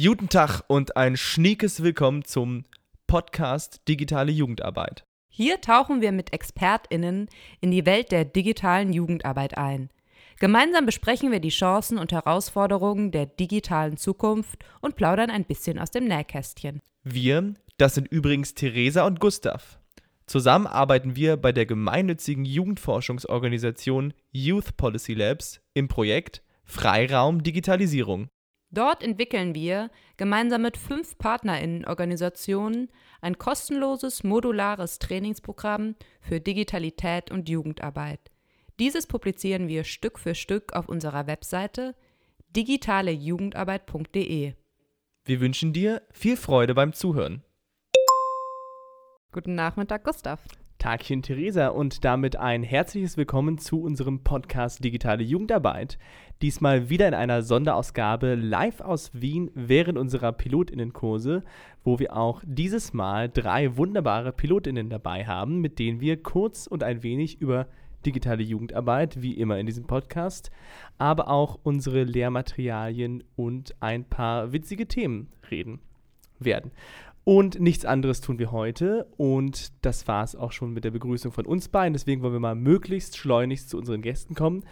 Guten Tag und ein schniekes Willkommen zum Podcast Digitale Jugendarbeit. Hier tauchen wir mit ExpertInnen in die Welt der digitalen Jugendarbeit ein. Gemeinsam besprechen wir die Chancen und Herausforderungen der digitalen Zukunft und plaudern ein bisschen aus dem Nähkästchen. Wir, das sind übrigens Theresa und Gustav. Zusammen arbeiten wir bei der gemeinnützigen Jugendforschungsorganisation Youth Policy Labs im Projekt Freiraum Digitalisierung. Dort entwickeln wir gemeinsam mit fünf Partnerinnenorganisationen ein kostenloses modulares Trainingsprogramm für Digitalität und Jugendarbeit. Dieses publizieren wir Stück für Stück auf unserer Webseite digitalejugendarbeit.de. Wir wünschen dir viel Freude beim Zuhören. Guten Nachmittag, Gustav. Tagchen Theresa und damit ein herzliches Willkommen zu unserem Podcast Digitale Jugendarbeit. Diesmal wieder in einer Sonderausgabe live aus Wien während unserer Pilotinnenkurse, wo wir auch dieses Mal drei wunderbare Pilotinnen dabei haben, mit denen wir kurz und ein wenig über digitale Jugendarbeit, wie immer in diesem Podcast, aber auch unsere Lehrmaterialien und ein paar witzige Themen reden werden. Und nichts anderes tun wir heute. Und das war es auch schon mit der Begrüßung von uns beiden. Deswegen wollen wir mal möglichst schleunigst zu unseren Gästen kommen.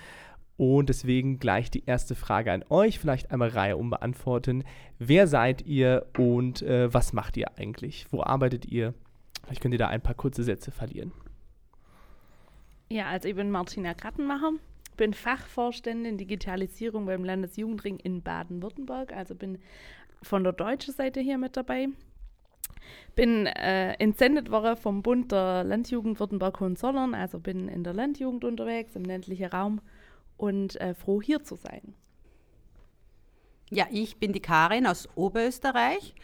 Und deswegen gleich die erste Frage an euch, vielleicht einmal Reihe um beantworten. Wer seid ihr und äh, was macht ihr eigentlich? Wo arbeitet ihr? Vielleicht könnt ihr da ein paar kurze Sätze verlieren. Ja, also ich bin Martina Krattenmacher, bin Fachvorständin Digitalisierung beim Landesjugendring in Baden-Württemberg, also bin von der deutschen Seite hier mit dabei. Bin äh, entsendet worden vom Bund der Landjugend Württemberg-Hohenzollern, also bin in der Landjugend unterwegs, im ländlichen Raum und äh, froh hier zu sein. Ja, ich bin die Karin aus Oberösterreich.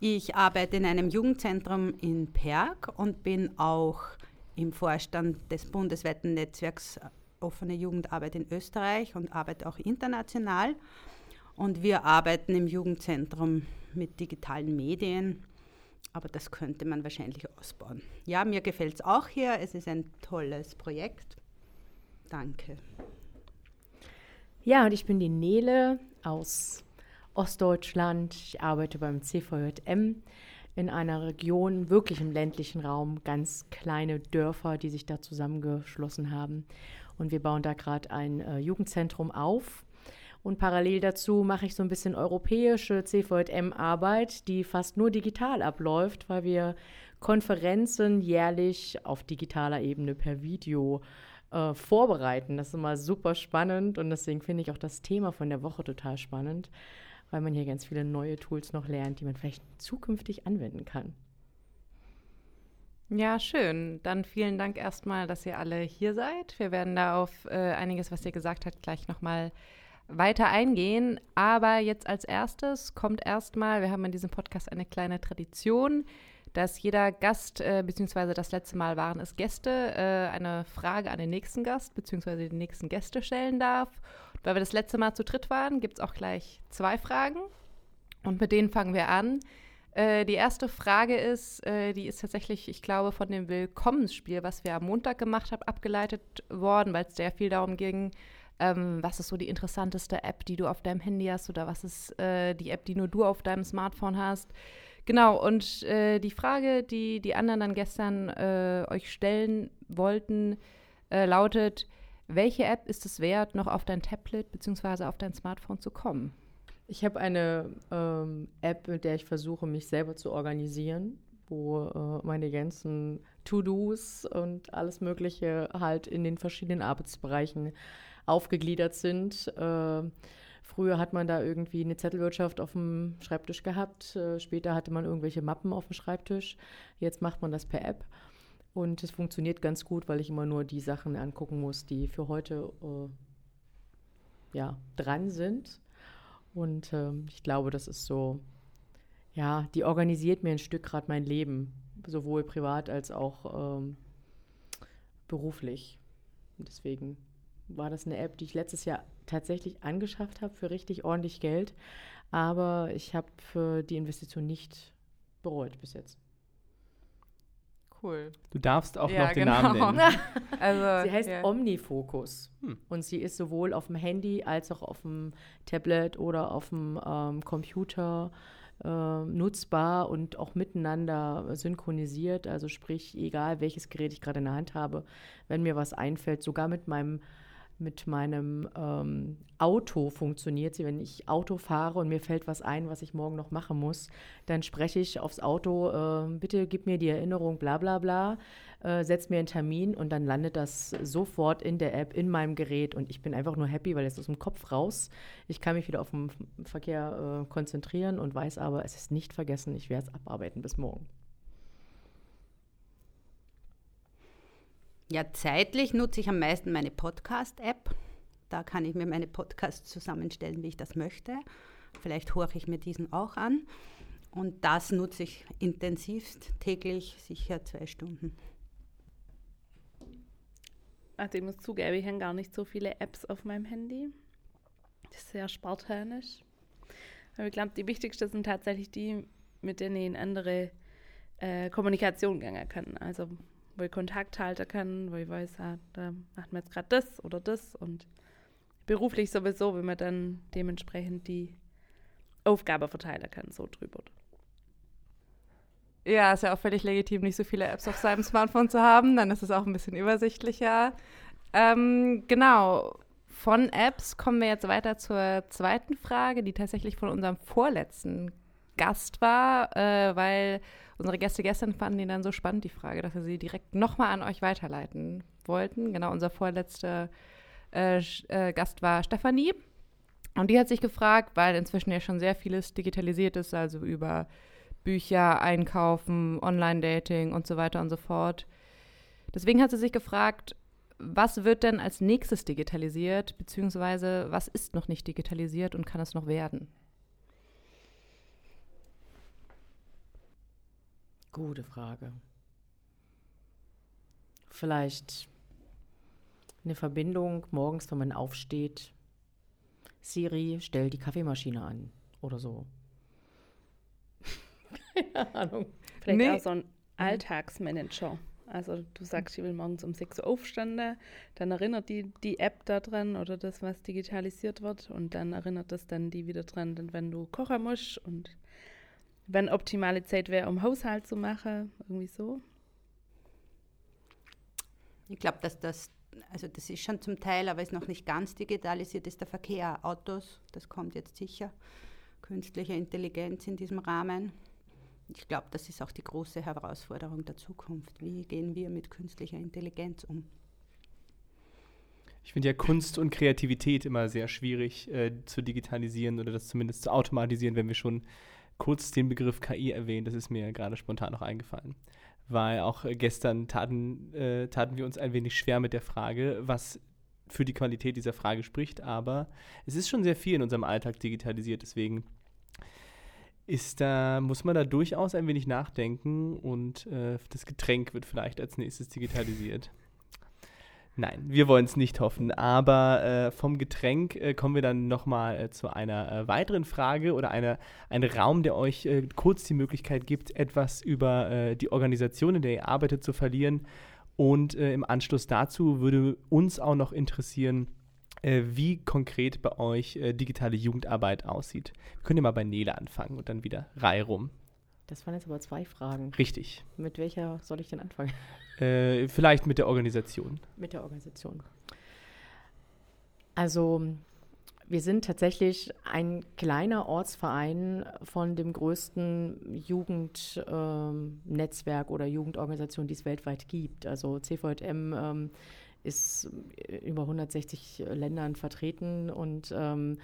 Ich arbeite in einem Jugendzentrum in Perg und bin auch im Vorstand des bundesweiten Netzwerks Offene Jugendarbeit in Österreich und arbeite auch international. Und wir arbeiten im Jugendzentrum mit digitalen Medien aber das könnte man wahrscheinlich ausbauen. Ja, mir gefällt es auch hier. Es ist ein tolles Projekt. Danke. Ja, und ich bin die Nele aus Ostdeutschland. Ich arbeite beim CVJM in einer Region, wirklich im ländlichen Raum, ganz kleine Dörfer, die sich da zusammengeschlossen haben. Und wir bauen da gerade ein äh, Jugendzentrum auf und parallel dazu mache ich so ein bisschen europäische CVM-Arbeit, die fast nur digital abläuft, weil wir Konferenzen jährlich auf digitaler Ebene per Video äh, vorbereiten. Das ist immer super spannend und deswegen finde ich auch das Thema von der Woche total spannend, weil man hier ganz viele neue Tools noch lernt, die man vielleicht zukünftig anwenden kann. Ja, schön. Dann vielen Dank erstmal, dass ihr alle hier seid. Wir werden da auf äh, einiges, was ihr gesagt habt, gleich nochmal weiter eingehen. Aber jetzt als erstes kommt erstmal, wir haben in diesem Podcast eine kleine Tradition, dass jeder Gast, äh, beziehungsweise das letzte Mal waren es Gäste, äh, eine Frage an den nächsten Gast, beziehungsweise die nächsten Gäste stellen darf. Weil wir das letzte Mal zu dritt waren, gibt es auch gleich zwei Fragen. Und mit denen fangen wir an. Äh, die erste Frage ist, äh, die ist tatsächlich, ich glaube, von dem Willkommensspiel, was wir am Montag gemacht haben, abgeleitet worden, weil es sehr viel darum ging, ähm, was ist so die interessanteste App, die du auf deinem Handy hast oder was ist äh, die App, die nur du auf deinem Smartphone hast. Genau, und äh, die Frage, die die anderen dann gestern äh, euch stellen wollten, äh, lautet, welche App ist es wert, noch auf dein Tablet bzw. auf dein Smartphone zu kommen? Ich habe eine ähm, App, mit der ich versuche, mich selber zu organisieren, wo äh, meine ganzen To-Dos und alles Mögliche halt in den verschiedenen Arbeitsbereichen aufgegliedert sind. Äh, früher hat man da irgendwie eine Zettelwirtschaft auf dem Schreibtisch gehabt. Äh, später hatte man irgendwelche Mappen auf dem Schreibtisch. Jetzt macht man das per App. Und es funktioniert ganz gut, weil ich immer nur die Sachen angucken muss, die für heute äh, ja, dran sind. Und ähm, ich glaube, das ist so, ja, die organisiert mir ein Stück gerade mein Leben, sowohl privat als auch ähm, beruflich. Und deswegen war das eine App, die ich letztes Jahr tatsächlich angeschafft habe für richtig ordentlich Geld. Aber ich habe für die Investition nicht bereut bis jetzt. Cool. Du darfst auch Ja, noch den genau. Namen nennen. Also, Sie heißt ja. Omnifocus Hm. und sie ist sowohl auf dem Handy als auch auf dem Tablet oder auf dem ähm, Computer äh, nutzbar und auch miteinander synchronisiert. Also sprich, egal welches Gerät ich gerade in der Hand habe, wenn mir was einfällt, sogar mit meinem mit meinem ähm, Auto funktioniert. Wenn ich Auto fahre und mir fällt was ein, was ich morgen noch machen muss, dann spreche ich aufs Auto, äh, bitte gib mir die Erinnerung, bla bla bla, äh, setz mir einen Termin und dann landet das sofort in der App, in meinem Gerät und ich bin einfach nur happy, weil es aus dem Kopf raus. Ich kann mich wieder auf den Verkehr äh, konzentrieren und weiß aber, es ist nicht vergessen, ich werde es abarbeiten bis morgen. Ja, zeitlich nutze ich am meisten meine Podcast-App. Da kann ich mir meine Podcasts zusammenstellen, wie ich das möchte. Vielleicht horche ich mir diesen auch an. Und das nutze ich intensivst, täglich sicher zwei Stunden. Also ich muss zugeben, ich habe gar nicht so viele Apps auf meinem Handy. Das ist sehr spartanisch. Aber ich glaube, die wichtigsten sind tatsächlich die, mit denen ich in andere äh, Kommunikation gehen kann. Also wo ich Kontakt halten kann, wo ich weiß, ah, da macht man jetzt gerade das oder das. Und beruflich sowieso, wenn man dann dementsprechend die Aufgabe verteilen kann, so drüber. Ja, ist ja auch völlig legitim, nicht so viele Apps auf seinem Smartphone zu haben. Dann ist es auch ein bisschen übersichtlicher. Ähm, genau. Von Apps kommen wir jetzt weiter zur zweiten Frage, die tatsächlich von unserem vorletzten Gast war, äh, weil unsere Gäste gestern fanden die dann so spannend, die Frage, dass wir sie direkt nochmal an euch weiterleiten wollten. Genau, unser vorletzter äh, äh, Gast war Stefanie. Und die hat sich gefragt, weil inzwischen ja schon sehr vieles digitalisiert ist, also über Bücher, Einkaufen, Online-Dating und so weiter und so fort. Deswegen hat sie sich gefragt, was wird denn als nächstes digitalisiert, beziehungsweise was ist noch nicht digitalisiert und kann es noch werden? Gute Frage. Vielleicht eine Verbindung morgens, wenn man aufsteht. Siri, stell die Kaffeemaschine an oder so. Keine Ahnung. Vielleicht Nee. auch so ein Alltagsmanager. Also du sagst, ich will morgens um 6 Uhr aufstehen, dann erinnert die die App daran oder das, was digitalisiert wird und dann erinnert das dann die wieder dran, wenn du kochen musst und wenn optimale Zeit wäre, um Haushalt zu machen, irgendwie so. Ich glaube, dass das, also das ist schon zum Teil, aber ist noch nicht ganz digitalisiert, ist der Verkehr, Autos, das kommt jetzt sicher. Künstliche Intelligenz in diesem Rahmen. Ich glaube, das ist auch die große Herausforderung der Zukunft. Wie gehen wir mit künstlicher Intelligenz um? Ich finde ja Kunst und Kreativität immer sehr schwierig äh, zu digitalisieren oder das zumindest zu automatisieren, wenn wir schon kurz den Begriff KI erwähnen. Das ist mir gerade spontan noch eingefallen. Weil auch äh, gestern taten, äh, taten wir uns ein wenig schwer mit der Frage, was für die Qualität dieser Frage spricht. Aber es ist schon sehr viel in unserem Alltag digitalisiert. Deswegen ist da, muss man da durchaus ein wenig nachdenken und äh, das Getränk wird vielleicht als nächstes digitalisiert. Nein, wir wollen es nicht hoffen, aber äh, vom Getränk äh, kommen wir dann nochmal äh, zu einer äh, weiteren Frage oder einer, einem Raum, der euch äh, kurz die Möglichkeit gibt, etwas über äh, die Organisation, in der ihr arbeitet, zu verlieren. Und im Anschluss dazu würde uns auch noch interessieren, wie konkret bei euch digitale Jugendarbeit aussieht. Wir können ja mal bei Nele anfangen und dann wieder Reihe rum. Das waren jetzt aber zwei Fragen. Richtig. Mit welcher soll ich denn anfangen? Äh, vielleicht mit der Organisation. Mit der Organisation. Also, wir sind tatsächlich ein kleiner Ortsverein von dem größten Jugendnetzwerk oder Jugendorganisation, die es weltweit gibt. Also CVM ähm, ist in über 160 Ländern vertreten und ähm,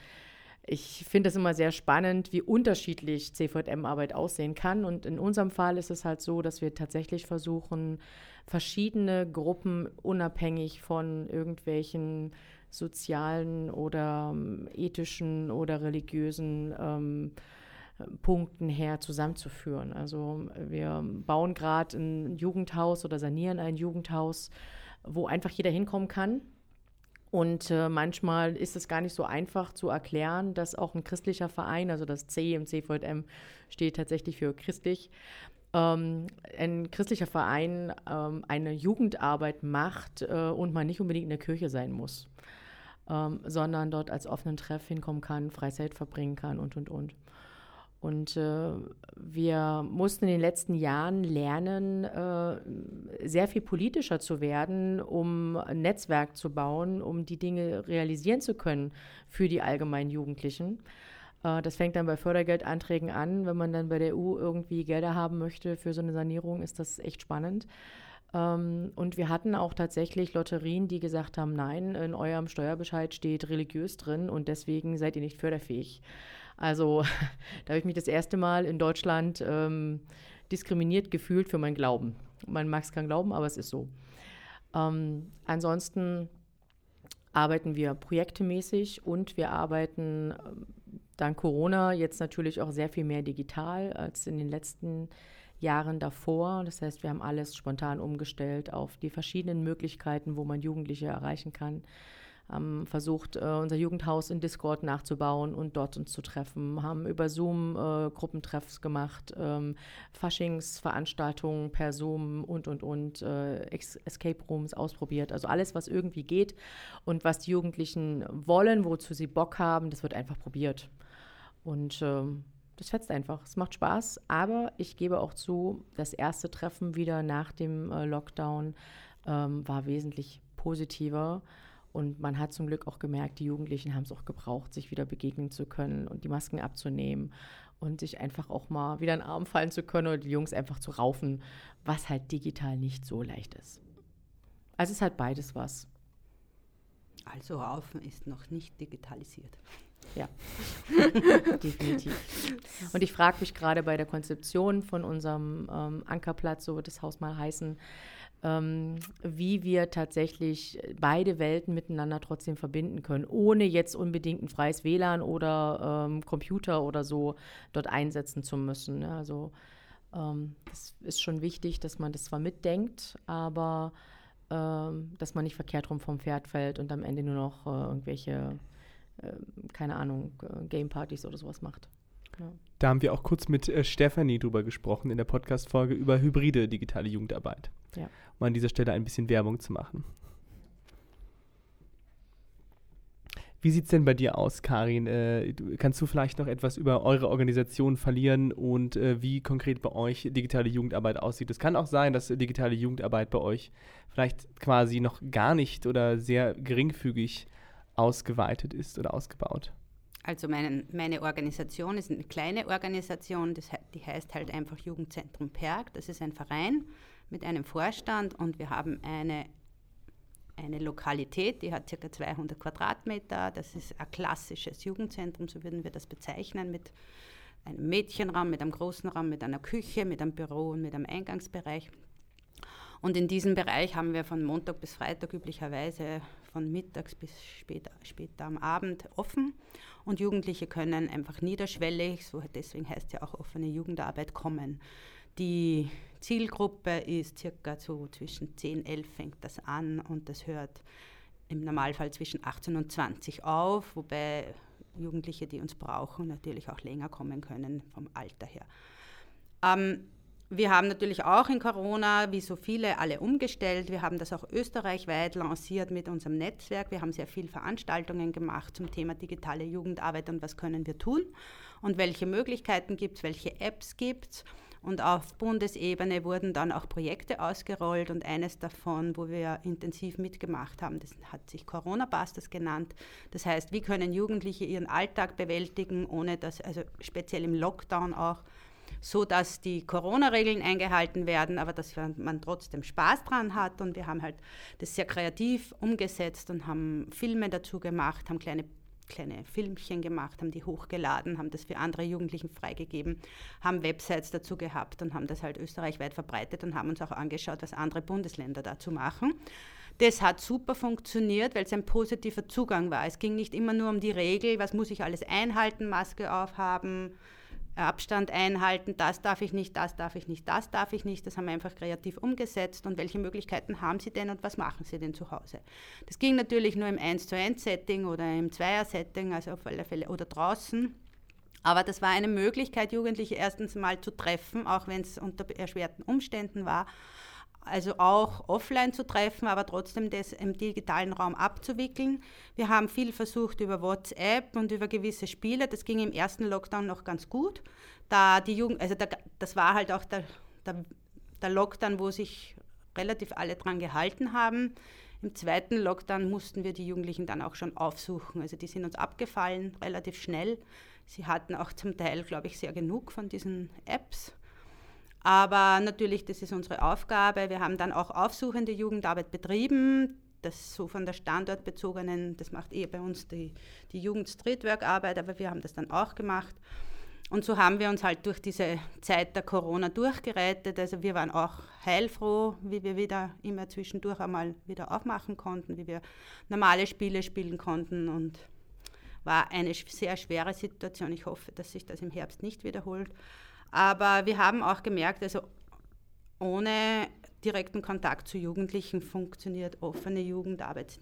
ich finde es immer sehr spannend, wie unterschiedlich CVM-Arbeit aussehen kann. Und in unserem Fall ist es halt so, dass wir tatsächlich versuchen, verschiedene Gruppen unabhängig von irgendwelchen sozialen oder ähm, ethischen oder religiösen ähm, Punkten her zusammenzuführen. Also wir bauen gerade ein Jugendhaus oder sanieren ein Jugendhaus, wo einfach jeder hinkommen kann. Und äh, manchmal ist es gar nicht so einfach zu erklären, dass auch ein christlicher Verein, also das C im CVM steht tatsächlich für christlich, ähm, ein christlicher Verein ähm, eine Jugendarbeit macht äh, und man nicht unbedingt in der Kirche sein muss, ähm, sondern dort als offenen Treff hinkommen kann, Freizeit verbringen kann und, und, und. Und äh, wir mussten in den letzten Jahren lernen, äh, sehr viel politischer zu werden, um ein Netzwerk zu bauen, um die Dinge realisieren zu können für die allgemeinen Jugendlichen. Äh, das fängt dann bei Fördergeldanträgen an. Wenn man dann bei der EU irgendwie Gelder haben möchte für so eine Sanierung, ist das echt spannend. Ähm, und wir hatten auch tatsächlich Lotterien, die gesagt haben, nein, in eurem Steuerbescheid steht religiös drin und deswegen seid ihr nicht förderfähig. Also da habe ich mich das erste Mal in Deutschland ähm, diskriminiert gefühlt für meinen Glauben. Man mag es kein glauben, aber es ist so. Ähm, ansonsten arbeiten wir projektemäßig und wir arbeiten ähm, dank Corona jetzt natürlich auch sehr viel mehr digital als in den letzten Jahren davor. Das heißt, wir haben alles spontan umgestellt auf die verschiedenen Möglichkeiten, wo man Jugendliche erreichen kann haben versucht, äh, unser Jugendhaus in Discord nachzubauen und dort uns zu treffen, haben über Zoom äh, Gruppentreffs gemacht, ähm, Faschingsveranstaltungen per Zoom und, und, und, äh, Escape Rooms ausprobiert. Also alles, was irgendwie geht und was die Jugendlichen wollen, wozu sie Bock haben, das wird einfach probiert. Und ähm, das fetzt einfach. Es macht Spaß, aber ich gebe auch zu, das erste Treffen wieder nach dem äh, Lockdown ähm, war wesentlich positiver. Und man hat zum Glück auch gemerkt, die Jugendlichen haben es auch gebraucht, sich wieder begegnen zu können und die Masken abzunehmen und sich einfach auch mal wieder in den Arm fallen zu können oder die Jungs einfach zu raufen, was halt digital nicht so leicht ist. Also es ist halt beides was. Also Raufen ist noch nicht digitalisiert. Ja, definitiv. Und ich frage mich gerade bei der Konzeption von unserem ähm, Ankerplatz, so wird das Haus mal heißen, ähm, wie wir tatsächlich beide Welten miteinander trotzdem verbinden können, ohne jetzt unbedingt ein freies WLAN oder ähm, Computer oder so dort einsetzen zu müssen. Ne? Also ähm, das ist schon wichtig, dass man das zwar mitdenkt, aber ähm, dass man nicht verkehrt rum vom Pferd fällt und am Ende nur noch äh, irgendwelche, äh, keine Ahnung, äh, Gamepartys oder sowas macht. Ja. Da haben wir auch kurz mit äh, Stefanie drüber gesprochen in der Podcast-Folge über hybride digitale Jugendarbeit. Ja. Um an dieser Stelle ein bisschen Werbung zu machen. Wie sieht es denn bei dir aus, Karin? Äh, kannst du vielleicht noch etwas über eure Organisation verlieren und äh, wie konkret bei euch digitale Jugendarbeit aussieht? Es kann auch sein, dass digitale Jugendarbeit bei euch vielleicht quasi noch gar nicht oder sehr geringfügig ausgeweitet ist oder ausgebaut. Also mein, meine Organisation ist eine kleine Organisation, das, die heißt halt einfach Jugendzentrum Perg. Das ist ein Verein mit einem Vorstand und wir haben eine, eine Lokalität, die hat ca. 200 Quadratmeter. Das ist ein klassisches Jugendzentrum, so würden wir das bezeichnen, mit einem Mädchenraum, mit einem großen Raum, mit einer Küche, mit einem Büro und mit einem Eingangsbereich. Und in diesem Bereich haben wir von Montag bis Freitag üblicherweise von mittags bis später, später am Abend offen. Und Jugendliche können einfach niederschwellig, so deswegen heißt ja auch offene Jugendarbeit, kommen. Die Zielgruppe ist circa so zwischen 10, 11 fängt das an und das hört im Normalfall zwischen 18 und 20 auf, wobei Jugendliche, die uns brauchen, natürlich auch länger kommen können vom Alter her. Ähm, wir haben natürlich auch in Corona, wie so viele, alle umgestellt. Wir haben das auch österreichweit lanciert mit unserem Netzwerk. Wir haben sehr viele Veranstaltungen gemacht zum Thema digitale Jugendarbeit und was können wir tun und welche Möglichkeiten gibt es, welche Apps gibt es. Und auf Bundesebene wurden dann auch Projekte ausgerollt und eines davon, wo wir intensiv mitgemacht haben, das hat sich Corona Busters genannt. Das heißt, wie können Jugendliche ihren Alltag bewältigen, ohne dass, also speziell im Lockdown auch, so dass die Corona-Regeln eingehalten werden, aber dass man trotzdem Spaß dran hat. Und wir haben halt das sehr kreativ umgesetzt und haben Filme dazu gemacht, haben kleine kleine Filmchen gemacht, haben die hochgeladen, haben das für andere Jugendlichen freigegeben, haben Websites dazu gehabt und haben das halt österreichweit verbreitet und haben uns auch angeschaut, was andere Bundesländer dazu machen. Das hat super funktioniert, weil es ein positiver Zugang war. Es ging nicht immer nur um die Regel, was muss ich alles einhalten, Maske aufhaben, Abstand einhalten, das darf ich nicht, das darf ich nicht, das darf ich nicht. Das haben wir einfach kreativ umgesetzt. Und welche Möglichkeiten haben Sie denn und was machen Sie denn zu Hause? Das ging natürlich nur im 1 zu 1 Setting oder im Zweier Setting, also auf alle Fälle, oder draußen. Aber das war eine Möglichkeit, Jugendliche erstens mal zu treffen, auch wenn es unter erschwerten Umständen war. Also auch offline zu treffen, aber trotzdem das im digitalen Raum abzuwickeln. Wir haben viel versucht über WhatsApp und über gewisse Spiele. Das ging im ersten Lockdown noch ganz gut. Da die Jugend, also da, das war halt auch der, der, der Lockdown, wo sich relativ alle dran gehalten haben. Im zweiten Lockdown mussten wir die Jugendlichen dann auch schon aufsuchen. Also die sind uns abgefallen, relativ schnell. Sie hatten auch zum Teil, glaube ich, sehr genug von diesen Apps. Aber natürlich, das ist unsere Aufgabe. Wir haben dann auch aufsuchende Jugendarbeit betrieben. Das so von der standortbezogenen, das macht eher bei uns die, die Jugend-Streetwork-Arbeit, aber wir haben das dann auch gemacht. Und so haben wir uns halt durch diese Zeit der Corona durchgerettet. Also wir waren auch heilfroh, wie wir wieder immer zwischendurch einmal wieder aufmachen konnten, wie wir normale Spiele spielen konnten und war eine sehr schwere Situation. Ich hoffe, dass sich das im Herbst nicht wiederholt. Aber wir haben auch gemerkt, also ohne direkten Kontakt zu Jugendlichen funktioniert offene Jugendarbeit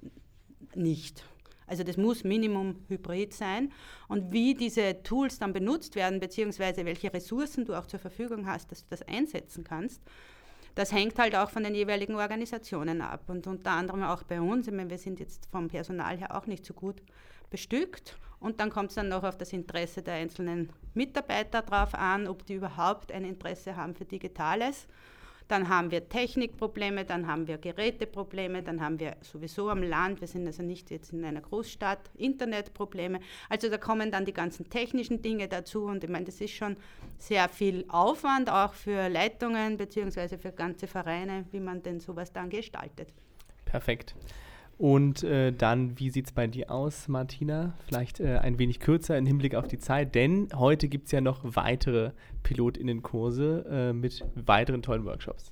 nicht. Also das muss Minimum hybrid sein. Und wie diese Tools dann benutzt werden, beziehungsweise welche Ressourcen du auch zur Verfügung hast, dass du das einsetzen kannst, das hängt halt auch von den jeweiligen Organisationen ab. Und unter anderem auch bei uns. Ich meine, wir sind jetzt vom Personal her auch nicht so gut bestückt. Und dann kommt es dann noch auf das Interesse der einzelnen Mitarbeiter drauf an, ob die überhaupt ein Interesse haben für Digitales. Dann haben wir Technikprobleme, dann haben wir Geräteprobleme, dann haben wir sowieso am Land, wir sind also nicht jetzt in einer Großstadt, Internetprobleme. Also da kommen dann die ganzen technischen Dinge dazu und ich meine, das ist schon sehr viel Aufwand auch für Leitungen bzw. für ganze Vereine, wie man denn sowas dann gestaltet. Perfekt. Und äh, dann, wie sieht es bei dir aus, Martina? Vielleicht äh, ein wenig kürzer im Hinblick auf die Zeit, denn heute gibt es ja noch weitere PilotInnenkurse äh, mit weiteren tollen Workshops.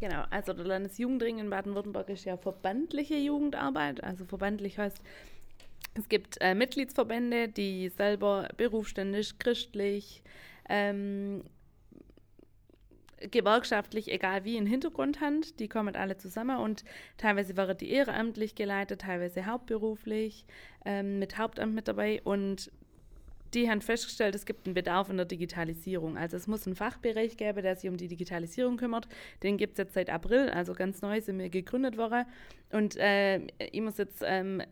Genau, also der Landesjugendring in Baden-Württemberg ist ja verbandliche Jugendarbeit. Also verbandlich heißt, es gibt äh, Mitgliedsverbände, die selber berufsständisch, christlich, ähm, gewerkschaftlich, egal wie, einen Hintergrund haben. Die kommen alle zusammen und teilweise waren die ehrenamtlich geleitet, teilweise hauptberuflich, ähm, mit Hauptamt mit dabei und die haben festgestellt, es gibt einen Bedarf in der Digitalisierung. Also es muss einen Fachbereich geben, der sich um die Digitalisierung kümmert. Den gibt es jetzt seit April, also ganz neu sind wir gegründet worden. Und äh, ich muss jetzt, ähm,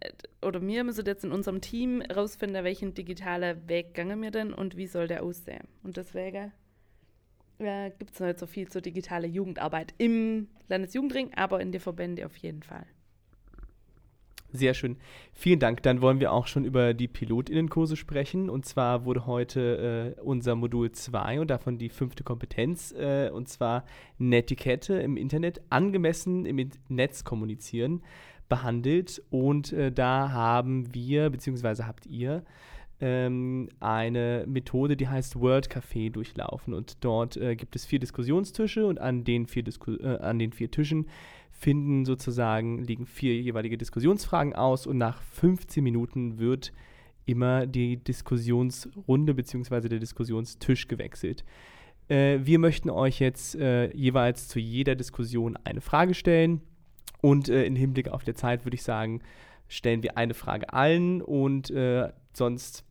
oder wir müssen jetzt in unserem Team herausfinden, welchen digitalen Weg gehen wir denn und wie soll der aussehen. Und deswegen äh, gibt es noch nicht so viel zur digitalen Jugendarbeit im Landesjugendring, aber in den Verbänden auf jeden Fall. Sehr schön. Vielen Dank. Dann wollen wir auch schon über die PilotInnenkurse sprechen. Und zwar wurde heute äh, unser Modul 2 und davon die fünfte Kompetenz, äh, und zwar Netiquette im Internet, angemessen im Netz kommunizieren, behandelt. Und äh, da haben wir, beziehungsweise habt ihr, ähm, eine Methode, die heißt World Café durchlaufen. Und dort äh, gibt es vier Diskussionstische und an den vier, Disku äh, an den vier Tischen finden sozusagen, liegen vier jeweilige Diskussionsfragen aus und nach 15 Minuten wird immer die Diskussionsrunde bzw. der Diskussionstisch gewechselt. Äh, wir möchten euch jetzt äh, jeweils zu jeder Diskussion eine Frage stellen und äh, im Hinblick auf der Zeit würde ich sagen, stellen wir eine Frage allen und äh, sonst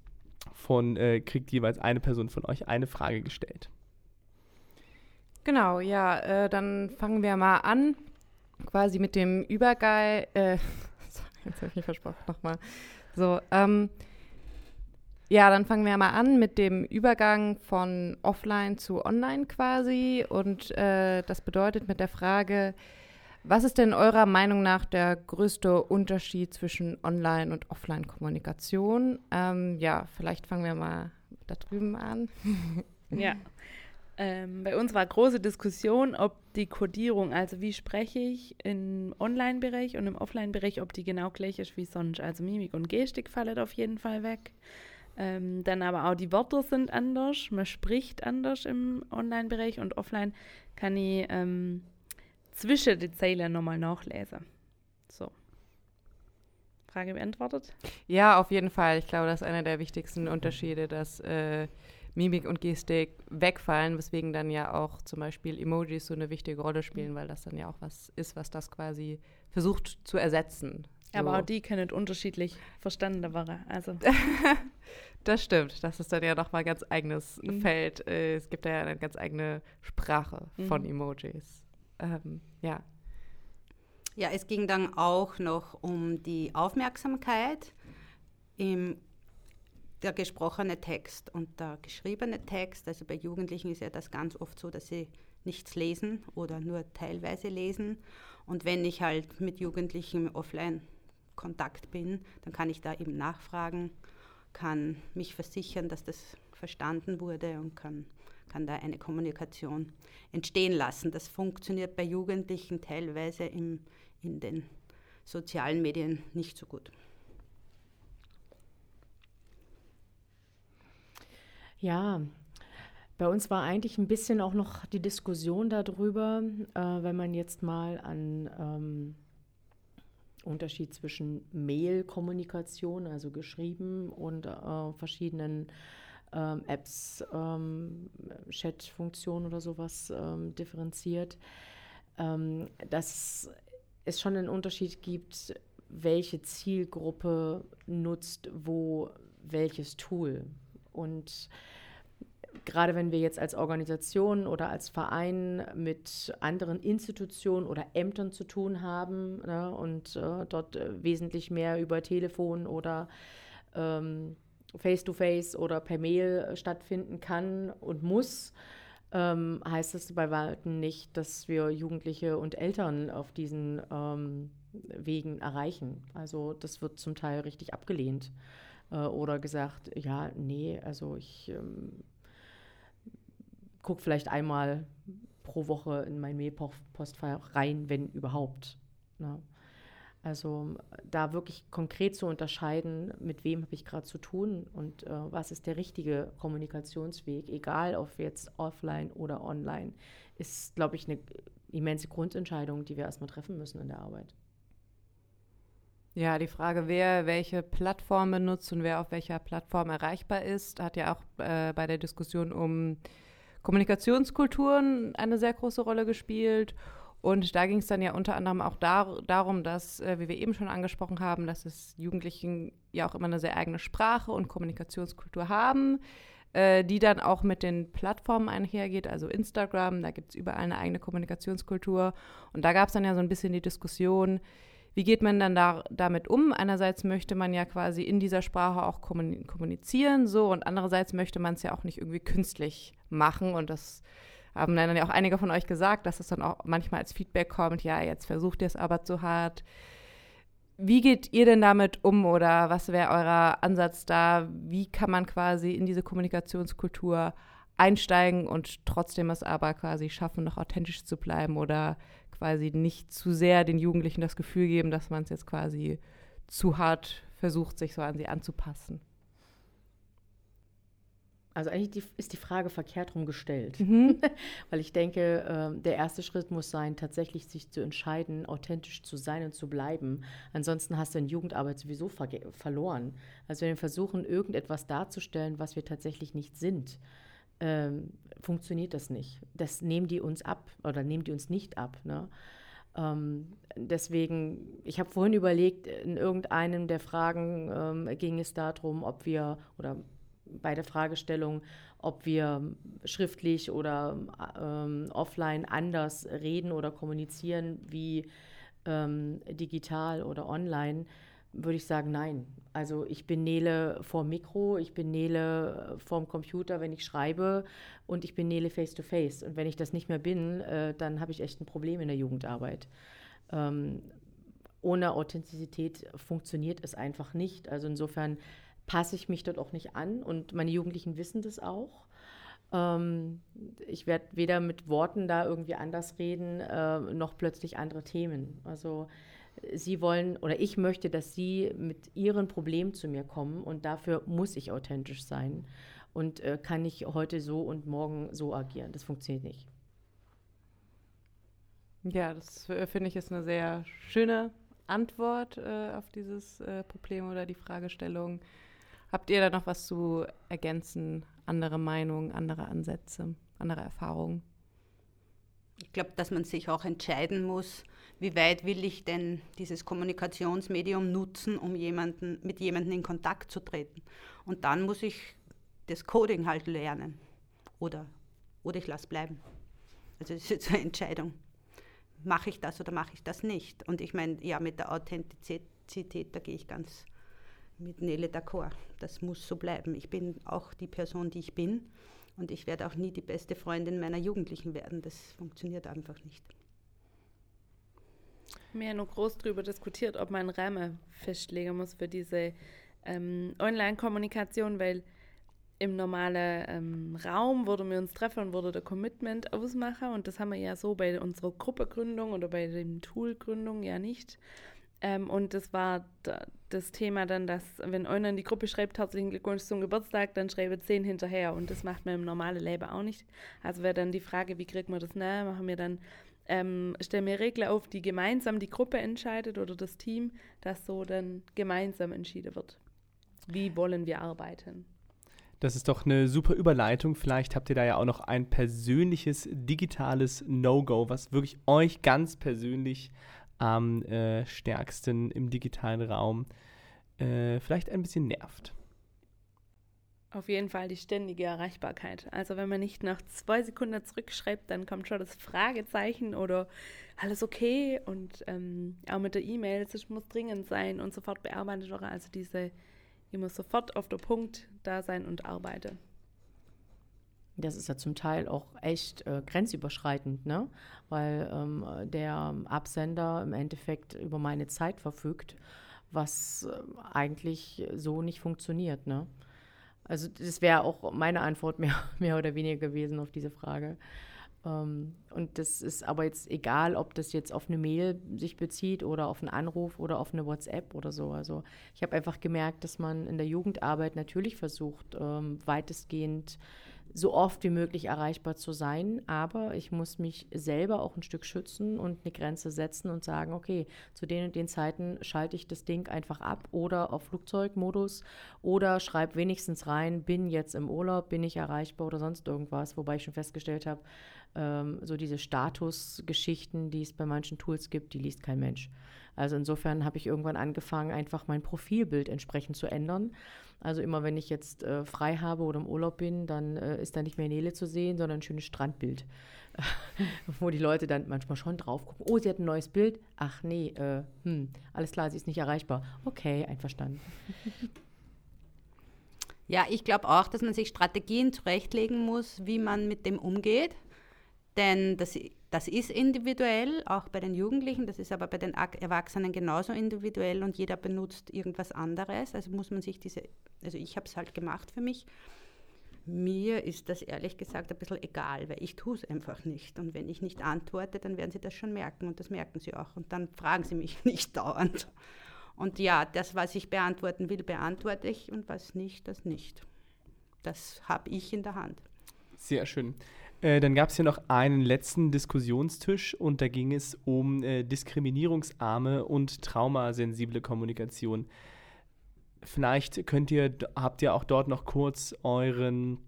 von, äh, kriegt jeweils eine Person von euch eine Frage gestellt. Genau, ja, äh, dann fangen wir mal an, quasi mit dem Übergang. Äh, jetzt habe ich mich versprochen, nochmal. So, ähm, ja, dann fangen wir mal an mit dem Übergang von offline zu online quasi. Und äh, das bedeutet mit der Frage, was ist denn eurer Meinung nach der größte Unterschied zwischen Online- und Offline-Kommunikation? Ähm, ja, vielleicht fangen wir mal da drüben an. ja. Ähm, bei uns war große Diskussion, ob die Codierung, also wie spreche ich im Online-Bereich und im Offline-Bereich, ob die genau gleich ist wie sonst. Also Mimik und Gestik fallen auf jeden Fall weg. Ähm, dann aber auch die Wörter sind anders, man spricht anders im Online-Bereich und offline kann ich ähm, zwischen den Zeilen nochmal nachlesen. So. Frage beantwortet? Ja, auf jeden Fall. Ich glaube, das ist einer der wichtigsten Unterschiede, dass äh, Mimik und Gestik wegfallen, weswegen dann ja auch zum Beispiel Emojis so eine wichtige Rolle spielen, weil das dann ja auch was ist, was das quasi versucht zu ersetzen. Aber auch die können unterschiedlich verstanden werden. Also. das stimmt. Das ist dann ja nochmal ein ganz eigenes Mhm. Feld. Äh, Es gibt ja eine ganz eigene Sprache von Mhm. Emojis. Ähm, ja. Ja, es ging dann auch noch um die Aufmerksamkeit im der gesprochene Text und der geschriebene Text. Also bei Jugendlichen ist ja das ganz oft so, dass sie nichts lesen oder nur teilweise lesen. Und wenn ich halt mit Jugendlichen im Offline-Kontakt bin, dann kann ich da eben nachfragen, kann mich versichern, dass das verstanden wurde und kann, kann da eine Kommunikation entstehen lassen. Das funktioniert bei Jugendlichen teilweise im, in den sozialen Medien nicht so gut. Ja, bei uns war eigentlich ein bisschen auch noch die Diskussion darüber, äh, wenn man jetzt mal an ähm, Unterschied zwischen Mail-Kommunikation, also geschrieben, und äh, verschiedenen ähm, Apps, ähm, Chat-Funktionen oder sowas ähm, differenziert, ähm, dass es schon einen Unterschied gibt, welche Zielgruppe nutzt wo welches Tool. Und gerade wenn wir jetzt als Organisation oder als Verein mit anderen Institutionen oder Ämtern zu tun haben ne, und äh, dort äh, wesentlich mehr über Telefon oder ähm, Face-to-Face oder per Mail äh, stattfinden kann und muss, ähm, heißt das bei weitem nicht, dass wir Jugendliche und Eltern auf diesen ähm, Wegen erreichen. Also das wird zum Teil richtig abgelehnt äh, oder gesagt, ja, nee, also ich ähm, gucke vielleicht einmal pro Woche in mein Mailpostfach rein, wenn überhaupt. Ne? Also da wirklich konkret zu unterscheiden, mit wem habe ich gerade zu tun und äh, was ist der richtige Kommunikationsweg, egal ob jetzt offline oder online, ist, glaube ich, eine immense Grundentscheidung, die wir erstmal treffen müssen in der Arbeit. Ja, die Frage, wer welche Plattform benutzt und wer auf welcher Plattform erreichbar ist, hat ja auch äh, bei der Diskussion um Kommunikationskulturen eine sehr große Rolle gespielt. Und da ging es dann ja unter anderem auch dar darum, dass, äh, wie wir eben schon angesprochen haben, dass es Jugendlichen ja auch immer eine sehr eigene Sprache und Kommunikationskultur haben, äh, die dann auch mit den Plattformen einhergeht, also Instagram, da gibt es überall eine eigene Kommunikationskultur. Und da gab es dann ja so ein bisschen die Diskussion, wie geht man dann da, damit um? Einerseits möchte man ja quasi in dieser Sprache auch kommunizieren, so, und andererseits möchte man es ja auch nicht irgendwie künstlich machen. Und das haben dann ja auch einige von euch gesagt, dass es dann auch manchmal als Feedback kommt, ja, jetzt versucht ihr es aber zu hart. Wie geht ihr denn damit um oder was wäre euer Ansatz da? Wie kann man quasi in diese Kommunikationskultur einsteigen und trotzdem es aber quasi schaffen, noch authentisch zu bleiben oder quasi nicht zu sehr den Jugendlichen das Gefühl geben, dass man es jetzt quasi zu hart versucht, sich so an sie anzupassen. Also eigentlich die, ist die Frage verkehrt rum gestellt. Mhm. Weil ich denke, äh, der erste Schritt muss sein, tatsächlich sich zu entscheiden, authentisch zu sein und zu bleiben. Ansonsten hast du in Jugendarbeit sowieso ver verloren. Also wenn wir versuchen, irgendetwas darzustellen, was wir tatsächlich nicht sind, ähm, funktioniert das nicht. Das nehmen die uns ab oder nehmen die uns nicht ab. Ne? Ähm, deswegen, ich habe vorhin überlegt, in irgendeinem der Fragen ähm, ging es darum, ob wir, oder bei der Fragestellung, ob wir schriftlich oder ähm, offline anders reden oder kommunizieren wie ähm, digital oder online, würde ich sagen, nein. Also ich bin Nele vorm Mikro, ich bin Nele vorm Computer, wenn ich schreibe und ich bin Nele face-to-face. Und wenn ich das nicht mehr bin, äh, dann habe ich echt ein Problem in der Jugendarbeit. Ähm, ohne Authentizität funktioniert es einfach nicht. Also insofern passe ich mich dort auch nicht an und meine Jugendlichen wissen das auch. Ähm, ich werde weder mit Worten da irgendwie anders reden, äh, noch plötzlich andere Themen. Also sie wollen oder ich möchte, dass sie mit ihren Problemen zu mir kommen und dafür muss ich authentisch sein und äh, kann ich heute so und morgen so agieren. Das funktioniert nicht. Ja, das äh, finde ich ist eine sehr schöne Antwort äh, auf dieses äh, Problem oder die Fragestellung. Habt ihr da noch was zu ergänzen? Andere Meinungen, andere Ansätze, andere Erfahrungen? ich glaube, dass man sich auch entscheiden muss, wie weit will ich denn dieses Kommunikationsmedium nutzen, um jemanden, mit jemandem in Kontakt zu treten. Und dann muss ich das Coding halt lernen. Oder, oder ich lasse bleiben. Also es ist jetzt eine Entscheidung. Mache ich das oder mache ich das nicht? Und ich meine, ja, mit der Authentizität, da gehe ich ganz mit Nele d'accord. Das muss so bleiben. Ich bin auch die Person, die ich bin. Und ich werde auch nie die beste Freundin meiner Jugendlichen werden. Das funktioniert einfach nicht. Haben nur groß darüber diskutiert, ob man Rahmen festlegen muss für diese ähm, Online-Kommunikation, weil im normalen ähm, Raum würden wir uns treffen und würde der Commitment ausmachen und das haben wir ja so bei unserer Gruppegründung oder bei dem Toolgründung ja nicht. Ähm, und das war da, das Thema dann, dass wenn einer in die Gruppe schreibt, herzlichen Glückwunsch zum Geburtstag, dann schreibe zehn hinterher und das macht man im normalen Leben auch nicht. Also wäre dann die Frage, wie kriegt man das näher, machen wir dann ähm, stellen wir Regeln auf, die gemeinsam die Gruppe entscheidet oder das Team, dass so dann gemeinsam entschieden wird. Wie wollen wir arbeiten? Das ist doch eine super Überleitung. Vielleicht habt ihr da ja auch noch ein persönliches digitales No-Go, was wirklich euch ganz persönlich am äh, stärksten im digitalen Raum äh, vielleicht ein bisschen nervt. Auf jeden Fall die ständige Erreichbarkeit. Also wenn man nicht nach zwei Sekunden zurückschreibt, dann kommt schon das Fragezeichen oder alles okay und ähm, auch mit der E-Mail, es muss dringend sein und sofort bearbeitet werden. Also diese immer sofort auf der Punkt da sein und arbeiten. Das ist ja zum Teil auch echt äh, grenzüberschreitend, ne? weil ähm, der Absender im Endeffekt über meine Zeit verfügt, was äh, eigentlich so nicht funktioniert. Ne? Also das wäre auch meine Antwort mehr, mehr oder weniger gewesen auf diese Frage. Ähm, und das ist aber jetzt egal, ob das jetzt auf eine Mail sich bezieht oder auf einen Anruf oder auf eine WhatsApp oder so. Also ich habe einfach gemerkt, dass man in der Jugendarbeit natürlich versucht, ähm, weitestgehend so oft wie möglich erreichbar zu sein. Aber ich muss mich selber auch ein Stück schützen und eine Grenze setzen und sagen, okay, zu den und den Zeiten schalte ich das Ding einfach ab oder auf Flugzeugmodus oder schreibe wenigstens rein, bin jetzt im Urlaub, bin ich erreichbar oder sonst irgendwas. Wobei ich schon festgestellt habe, ähm, so diese Statusgeschichten, die es bei manchen Tools gibt, die liest kein Mensch. Also insofern habe ich irgendwann angefangen, einfach mein Profilbild entsprechend zu ändern. Also immer wenn ich jetzt äh, frei habe oder im Urlaub bin, dann äh, ist da nicht mehr Nele zu sehen, sondern ein schönes Strandbild. Wo die Leute dann manchmal schon drauf gucken, oh, sie hat ein neues Bild. Ach nee, äh, hm, alles klar, sie ist nicht erreichbar. Okay, einverstanden. Ja, ich glaube auch, dass man sich Strategien zurechtlegen muss, wie man mit dem umgeht. Denn das, das ist individuell, auch bei den Jugendlichen, das ist aber bei den Erwachsenen genauso individuell und jeder benutzt irgendwas anderes. Also muss man sich diese, also ich habe es halt gemacht für mich. Mir ist das ehrlich gesagt ein bisschen egal, weil ich tue es einfach nicht. Und wenn ich nicht antworte, dann werden sie das schon merken und das merken sie auch. Und dann fragen sie mich nicht dauernd. Und ja, das, was ich beantworten will, beantworte ich und was nicht, das nicht. Das habe ich in der Hand. Sehr schön. Äh, dann gab es hier noch einen letzten Diskussionstisch und da ging es um äh, diskriminierungsarme und traumasensible Kommunikation. Vielleicht könnt ihr, habt ihr auch dort noch kurz euren,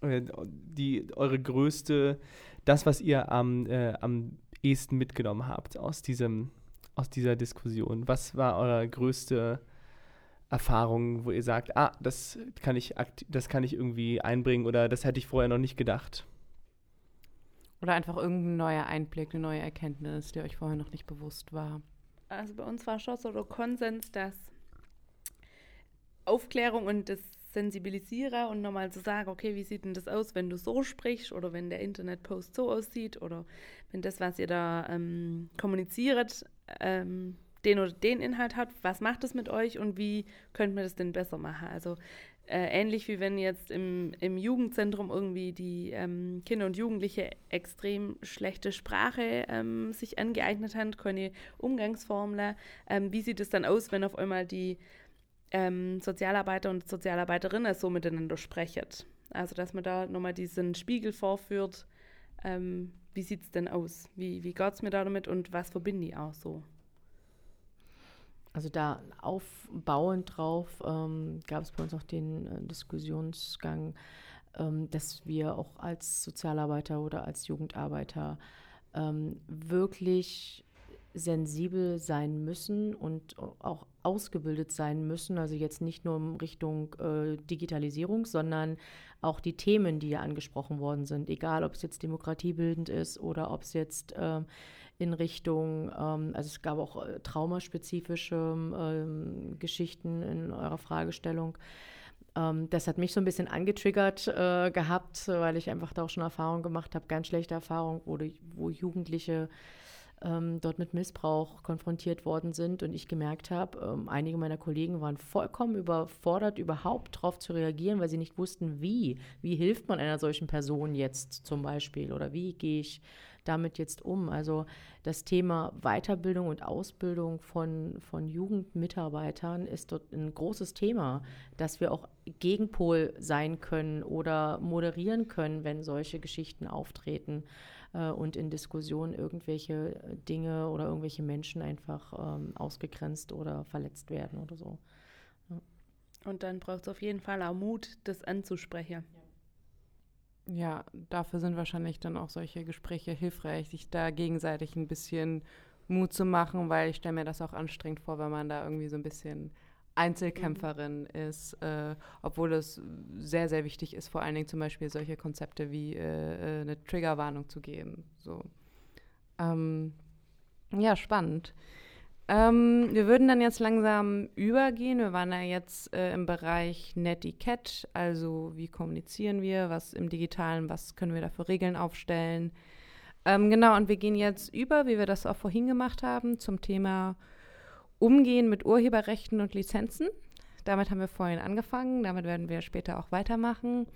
äh, die, eure größte, das, was ihr am, äh, am ehesten mitgenommen habt aus, diesem, aus dieser Diskussion. Was war eure größte Erfahrung, wo ihr sagt, ah, das kann ich, das kann ich irgendwie einbringen oder das hätte ich vorher noch nicht gedacht? Oder einfach irgendein neuer Einblick, eine neue Erkenntnis, die euch vorher noch nicht bewusst war. Also bei uns war schon so der Konsens, dass Aufklärung und das Sensibilisieren und nochmal zu sagen, okay, wie sieht denn das aus, wenn du so sprichst oder wenn der Internetpost so aussieht oder wenn das, was ihr da ähm, kommuniziert, ähm, den oder den Inhalt hat, was macht das mit euch und wie könnte man das denn besser machen? Also äh, ähnlich wie wenn jetzt im, im Jugendzentrum irgendwie die ähm, Kinder und Jugendliche extrem schlechte Sprache ähm, sich angeeignet haben, keine Umgangsformel. Ähm, wie sieht es dann aus, wenn auf einmal die ähm, Sozialarbeiter und Sozialarbeiterinnen so miteinander sprechen? Also, dass man da nochmal diesen Spiegel vorführt. Ähm, wie sieht es denn aus? Wie, wie geht es mir da damit und was verbinde ich auch so? Also da aufbauend drauf ähm, gab es bei uns auch den äh, Diskussionsgang, ähm, dass wir auch als Sozialarbeiter oder als Jugendarbeiter ähm, wirklich sensibel sein müssen und auch ausgebildet sein müssen. Also jetzt nicht nur in Richtung äh, Digitalisierung, sondern auch die Themen, die ja angesprochen worden sind, egal ob es jetzt demokratiebildend ist oder ob es jetzt äh, in Richtung, ähm, also es gab auch äh, traumaspezifische ähm, Geschichten in eurer Fragestellung. Ähm, das hat mich so ein bisschen angetriggert äh, gehabt, weil ich einfach da auch schon Erfahrungen gemacht habe, ganz schlechte Erfahrungen, wo, wo Jugendliche ähm, dort mit Missbrauch konfrontiert worden sind und ich gemerkt habe, ähm, einige meiner Kollegen waren vollkommen überfordert, überhaupt darauf zu reagieren, weil sie nicht wussten, wie. Wie hilft man einer solchen Person jetzt zum Beispiel oder wie gehe ich damit jetzt um? Also das Thema Weiterbildung und Ausbildung von, von Jugendmitarbeitern ist dort ein großes Thema, dass wir auch Gegenpol sein können oder moderieren können, wenn solche Geschichten auftreten äh, und in Diskussionen irgendwelche Dinge oder irgendwelche Menschen einfach ähm, ausgegrenzt oder verletzt werden oder so. Ja. Und dann braucht es auf jeden Fall auch Mut, das anzusprechen. Ja. Ja, dafür sind wahrscheinlich dann auch solche Gespräche hilfreich, sich da gegenseitig ein bisschen Mut zu machen, weil ich stelle mir das auch anstrengend vor, wenn man da irgendwie so ein bisschen Einzelkämpferin mhm. ist, äh, obwohl es sehr, sehr wichtig ist, vor allen Dingen zum Beispiel solche Konzepte wie äh, äh eine Triggerwarnung zu geben. So. Ähm, ja, spannend. Ähm, wir würden dann jetzt langsam übergehen. Wir waren ja jetzt äh, im Bereich Netiquette, also wie kommunizieren wir, was im Digitalen, was können wir da für Regeln aufstellen. Ähm, genau, und wir gehen jetzt über, wie wir das auch vorhin gemacht haben, zum Thema Umgehen mit Urheberrechten und Lizenzen. Damit haben wir vorhin angefangen, damit werden wir später auch weitermachen.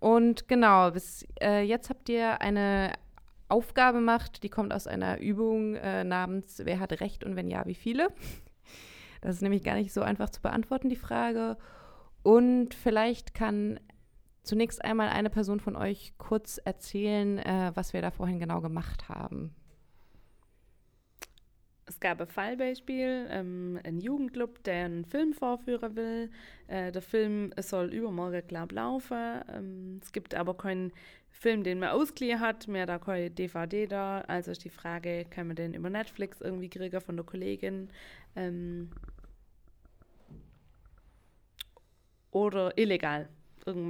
Und genau, bis äh, jetzt habt ihr eine Aufgabe macht. Die kommt aus einer Übung äh, namens Wer hat Recht und wenn ja, wie viele? Das ist nämlich gar nicht so einfach zu beantworten, die Frage. Und vielleicht kann zunächst einmal eine Person von euch kurz erzählen, äh, was wir da vorhin genau gemacht haben. Es gab ein Fallbeispiel, ähm, ein Jugendclub, der einen Film vorführen will. Äh, der Film soll übermorgen, glaube laufen. Ähm, es gibt aber keinen Film, den man ausgeliehen hat, mehr da keine DVD da. Also ist die Frage, kann man den über Netflix irgendwie kriegen von der Kollegin? Ähm, oder illegal.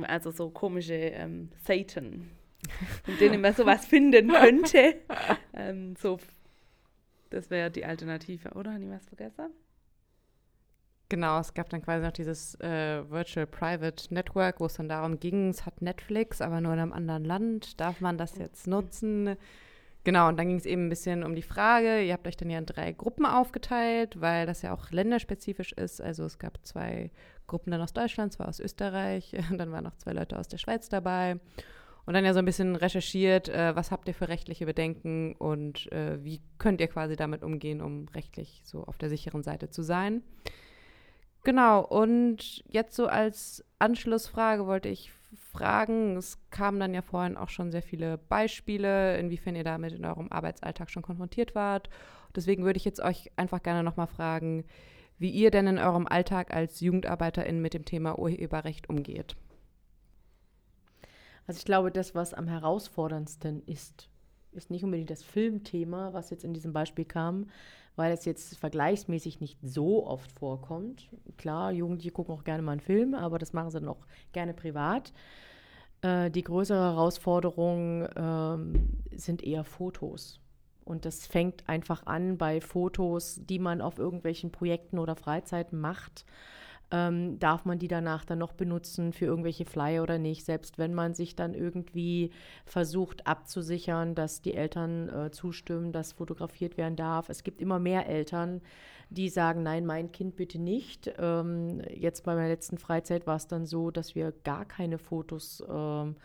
Also so komische ähm, Satan, in denen man sowas finden könnte. ähm, so, das wäre die Alternative, oder? Nie was vergessen? Genau, es gab dann quasi noch dieses äh, Virtual Private Network, wo es dann darum ging, es hat Netflix, aber nur in einem anderen Land. Darf man das jetzt nutzen? Genau, und dann ging es eben ein bisschen um die Frage, ihr habt euch dann ja in drei Gruppen aufgeteilt, weil das ja auch länderspezifisch ist. Also es gab zwei Gruppen dann aus Deutschland, zwei aus Österreich, dann waren noch zwei Leute aus der Schweiz dabei. Und dann ja so ein bisschen recherchiert, äh, was habt ihr für rechtliche Bedenken und äh, wie könnt ihr quasi damit umgehen, um rechtlich so auf der sicheren Seite zu sein. Genau, und jetzt so als Anschlussfrage wollte ich fragen, es kamen dann ja vorhin auch schon sehr viele Beispiele, inwiefern ihr damit in eurem Arbeitsalltag schon konfrontiert wart. Deswegen würde ich jetzt euch einfach gerne nochmal fragen, wie ihr denn in eurem Alltag als Jugendarbeiterin mit dem Thema Urheberrecht umgeht. Also ich glaube, das, was am herausforderndsten ist, ist nicht unbedingt das Filmthema, was jetzt in diesem Beispiel kam, weil es jetzt vergleichsmäßig nicht so oft vorkommt. Klar, Jugendliche gucken auch gerne mal einen Film, aber das machen sie dann auch gerne privat. Äh, die größere Herausforderung ähm, sind eher Fotos. Und das fängt einfach an bei Fotos, die man auf irgendwelchen Projekten oder Freizeiten macht ähm, darf man die danach dann noch benutzen für irgendwelche Flyer oder nicht, selbst wenn man sich dann irgendwie versucht abzusichern, dass die Eltern äh, zustimmen, dass fotografiert werden darf. Es gibt immer mehr Eltern, die sagen, nein, mein Kind bitte nicht. Ähm, jetzt bei meiner letzten Freizeit war es dann so, dass wir gar keine Fotos ähm,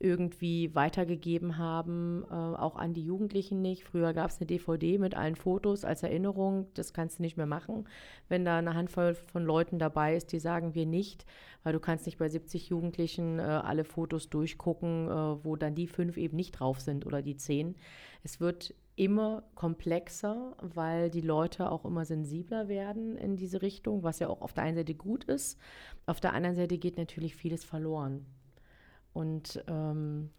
irgendwie weitergegeben haben, äh, auch an die Jugendlichen nicht. Früher gab es eine DVD mit allen Fotos als Erinnerung. Das kannst du nicht mehr machen, wenn da eine Handvoll von Leuten dabei ist, die sagen wir nicht, weil du kannst nicht bei 70 Jugendlichen äh, alle Fotos durchgucken, äh, wo dann die fünf eben nicht drauf sind oder die zehn. Es wird immer komplexer, weil die Leute auch immer sensibler werden in diese Richtung, was ja auch auf der einen Seite gut ist. Auf der anderen Seite geht natürlich vieles verloren. Und ähm,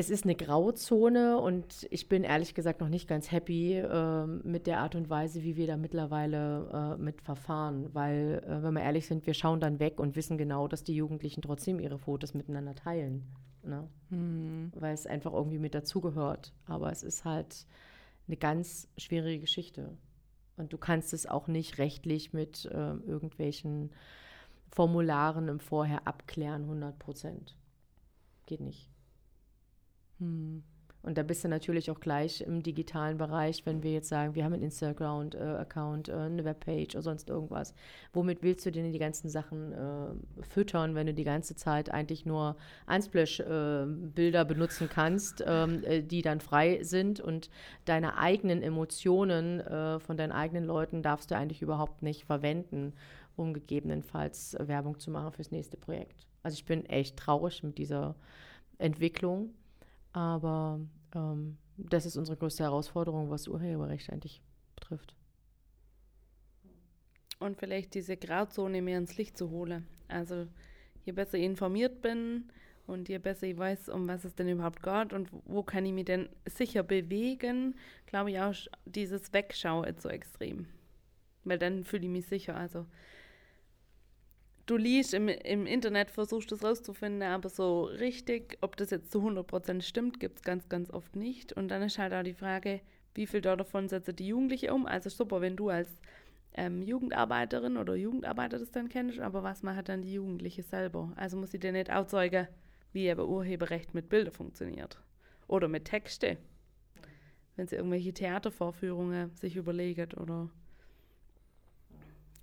es ist eine Grauzone und ich bin ehrlich gesagt noch nicht ganz happy äh, mit der Art und Weise, wie wir da mittlerweile äh, mit verfahren. Weil, äh, wenn wir ehrlich sind, wir schauen dann weg und wissen genau, dass die Jugendlichen trotzdem ihre Fotos miteinander teilen. Ne? Mhm. Weil es einfach irgendwie mit dazugehört. Aber es ist halt eine ganz schwierige Geschichte. Und du kannst es auch nicht rechtlich mit äh, irgendwelchen Formularen im Vorher abklären, 100 Prozent. Geht nicht. Hm. Und da bist du natürlich auch gleich im digitalen Bereich, wenn wir jetzt sagen, wir haben einen Instagram-Account, äh, eine Webpage oder sonst irgendwas. Womit willst du denn die ganzen Sachen äh, füttern, wenn du die ganze Zeit eigentlich nur Unsplash-Bilder äh, benutzen kannst, ähm, äh, die dann frei sind und deine eigenen Emotionen äh, von deinen eigenen Leuten darfst du eigentlich überhaupt nicht verwenden, um gegebenenfalls Werbung zu machen fürs nächste Projekt. Also ich bin echt traurig mit dieser Entwicklung aber ähm, das ist unsere größte Herausforderung, was Urheberrecht eigentlich betrifft. Und vielleicht diese Grauzone mehr ins Licht zu holen. Also je besser ich informiert bin und je besser ich weiß, um was es denn überhaupt geht und wo kann ich mich denn sicher bewegen, glaube ich auch, dieses Wegschauen ist so extrem. Weil dann fühle ich mich sicher. Also du liest im, im Internet, versuchst das rauszufinden, aber so richtig, ob das jetzt zu 100% stimmt, gibt es ganz, ganz oft nicht. Und dann ist halt auch die Frage, wie viel davon setzen die Jugendliche um? Also super, wenn du als ähm, Jugendarbeiterin oder Jugendarbeiter das dann kennst, aber was macht dann die Jugendliche selber? Also muss sie dir nicht auch wie eben Urheberrecht mit Bildern funktioniert. Oder mit Texte. Wenn sie irgendwelche Theatervorführungen sich überlegt oder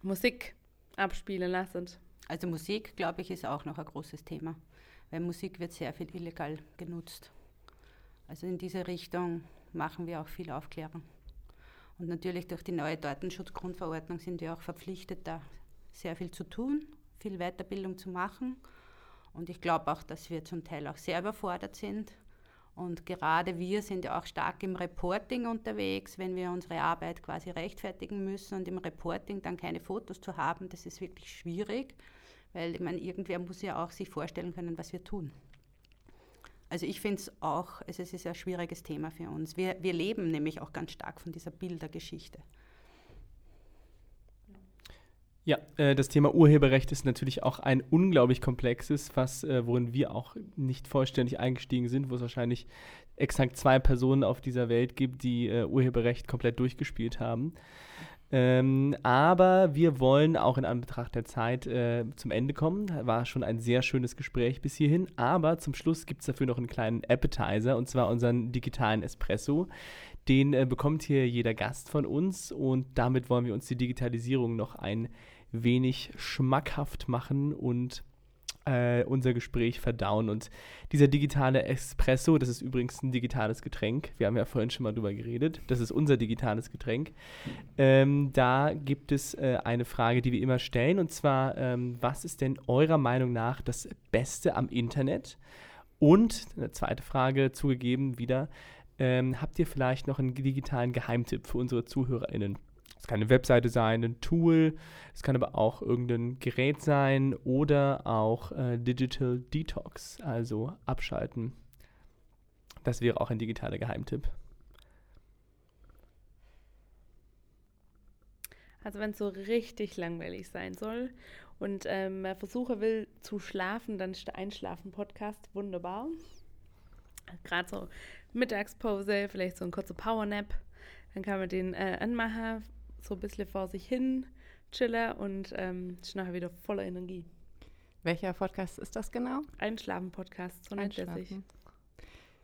Musik abspielen lassen. Also Musik, glaube ich, ist auch noch ein großes Thema, weil Musik wird sehr viel illegal genutzt. Also in diese Richtung machen wir auch viel Aufklärung. Und natürlich durch die neue Datenschutzgrundverordnung sind wir auch verpflichtet, da sehr viel zu tun, viel Weiterbildung zu machen. Und ich glaube auch, dass wir zum Teil auch sehr überfordert sind. Und gerade wir sind ja auch stark im Reporting unterwegs, wenn wir unsere Arbeit quasi rechtfertigen müssen und im Reporting dann keine Fotos zu haben, das ist wirklich schwierig. Weil ich meine, irgendwer muss ja auch sich vorstellen können, was wir tun. Also ich finde es auch, es ist ein schwieriges Thema für uns. Wir, wir leben nämlich auch ganz stark von dieser Bildergeschichte. Ja, äh, das Thema Urheberrecht ist natürlich auch ein unglaublich komplexes, was, äh, worin wir auch nicht vollständig eingestiegen sind, wo es wahrscheinlich exakt zwei Personen auf dieser Welt gibt, die äh, Urheberrecht komplett durchgespielt haben. Ähm, aber wir wollen auch in Anbetracht der Zeit äh, zum Ende kommen. War schon ein sehr schönes Gespräch bis hierhin. Aber zum Schluss gibt es dafür noch einen kleinen Appetizer und zwar unseren digitalen Espresso. Den äh, bekommt hier jeder Gast von uns und damit wollen wir uns die Digitalisierung noch ein wenig schmackhaft machen und äh, unser Gespräch verdauen. Und dieser digitale Espresso, das ist übrigens ein digitales Getränk. Wir haben ja vorhin schon mal drüber geredet. Das ist unser digitales Getränk. Ähm, da gibt es äh, eine Frage, die wir immer stellen. Und zwar, ähm, was ist denn eurer Meinung nach das Beste am Internet? Und eine zweite Frage zugegeben wieder. Ähm, habt ihr vielleicht noch einen digitalen Geheimtipp für unsere ZuhörerInnen? Es kann eine Webseite sein, ein Tool, es kann aber auch irgendein Gerät sein oder auch äh, Digital Detox, also abschalten. Das wäre auch ein digitaler Geheimtipp. Also wenn es so richtig langweilig sein soll und ähm, man versuchen will zu schlafen, dann ist der Einschlafen-Podcast wunderbar. Gerade so Mittagspause, vielleicht so ein kurzer Powernap. Dann kann man den äh, anmachen, so ein bisschen vor sich hin chillen und ähm, ist nachher wieder voller Energie. Welcher Podcast ist das genau? Einschlafen-Podcast, so nennt er sich.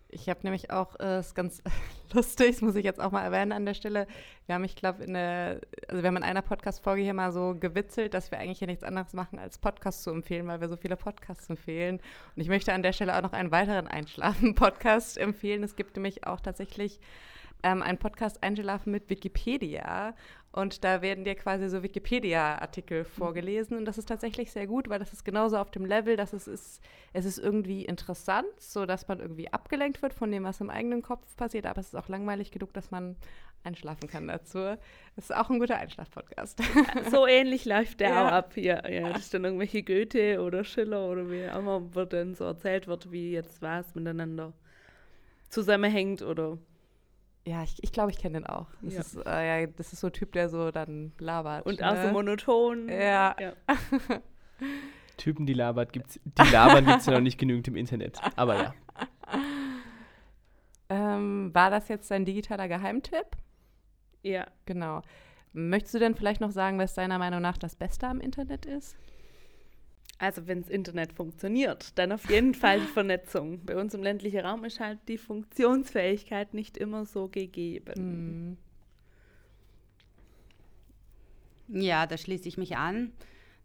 Ich habe nämlich auch, äh, ist ganz lustig, das muss ich jetzt auch mal erwähnen an der Stelle. Wir haben, ich glaube, in der, also wir haben in einer Podcast-Folge hier mal so gewitzelt, dass wir eigentlich hier nichts anderes machen, als Podcasts zu empfehlen, weil wir so viele Podcasts empfehlen. Und ich möchte an der Stelle auch noch einen weiteren Einschlafen-Podcast empfehlen. Es gibt nämlich auch tatsächlich ähm, einen Podcast Einschlafen mit Wikipedia. Und da werden dir quasi so Wikipedia-Artikel mhm. vorgelesen. Und das ist tatsächlich sehr gut, weil das ist genauso auf dem Level, dass es ist, es ist irgendwie interessant, so dass man irgendwie abgelenkt wird von dem, was im eigenen Kopf passiert. Aber es ist auch langweilig genug, dass man einschlafen kann dazu. Das ist auch ein guter Einschlaf-Podcast. So ähnlich läuft der ja. auch ab hier. Ja, das ist dann irgendwelche Goethe oder Schiller oder wie auch immer, dann so erzählt wird, wie jetzt war es miteinander zusammenhängt oder. Ja, ich, ich glaube, ich kenne den auch. Das, Ja. ist, äh, ja, das ist so ein Typ, der so dann labert. Und ne? auch so monoton. Ja. Typen, die labert, gibt's, die labern gibt es ja noch nicht genügend im Internet. Aber ja. Ähm, war das jetzt dein digitaler Geheimtipp? ja. Genau. Möchtest du denn vielleicht noch sagen, was deiner Meinung nach das Beste am Internet ist? Also wenn das Internet funktioniert, dann auf jeden Fall die Vernetzung. Bei uns im ländlichen Raum ist halt die Funktionsfähigkeit nicht immer so gegeben. Ja, da schließe ich mich an.